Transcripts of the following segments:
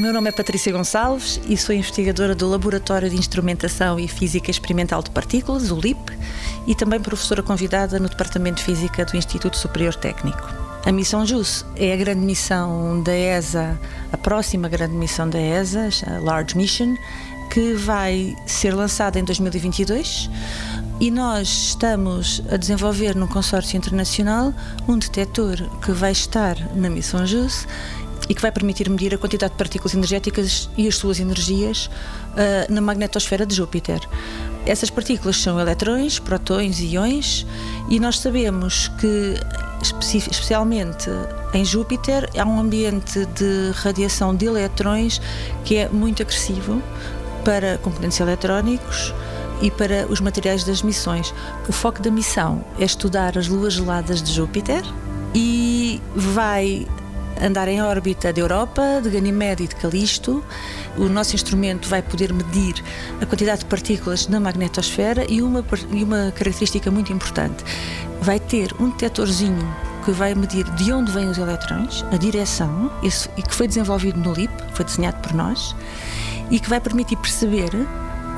meu nome é Patrícia Gonçalves e sou investigadora do Laboratório de Instrumentação e Física Experimental de Partículas, o LIP, e também professora convidada no Departamento de Física do Instituto Superior Técnico. A missão JUICE é a grande missão da ESA, a próxima grande missão da ESA, a Large Mission, que vai ser lançada em 2022 e nós estamos a desenvolver num consórcio internacional um detector que vai estar na missão JUICE e que vai permitir medir a quantidade de partículas energéticas e as suas energias uh, na magnetosfera de Júpiter. Essas partículas são eletrões, protões e íons, e nós sabemos que, especialmente em Júpiter, há um ambiente de radiação de eletrões que é muito agressivo para componentes eletrónicos e para os materiais das missões. O foco da missão é estudar as luas geladas de Júpiter e vai andar em órbita da Europa, de Ganymede e de Calisto. O nosso instrumento vai poder medir a quantidade de partículas na magnetosfera e uma, e uma característica muito importante: vai ter um detetorzinho que vai medir de onde vêm os eletrões, a direção, esse, e que foi desenvolvido no LIP, foi desenhado por nós, e que vai permitir perceber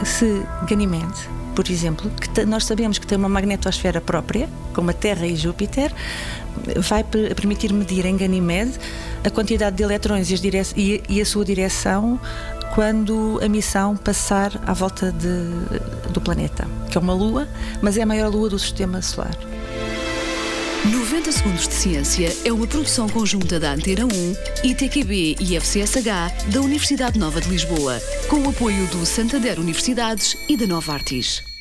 se Ganymede, por exemplo, que nós sabemos que tem uma magnetosfera própria, como a Terra e Júpiter, vai permitir medir em Ganymede a quantidade de eletrões e, e, e a sua direção quando a missão passar à volta de, do planeta, que é uma lua, mas é a maior lua do sistema solar. 90 Segundos de Ciência é uma produção conjunta da Antena 1, ITQB e FCSH da Universidade Nova de Lisboa, com o apoio do Santander Universidades e da Nova Artis.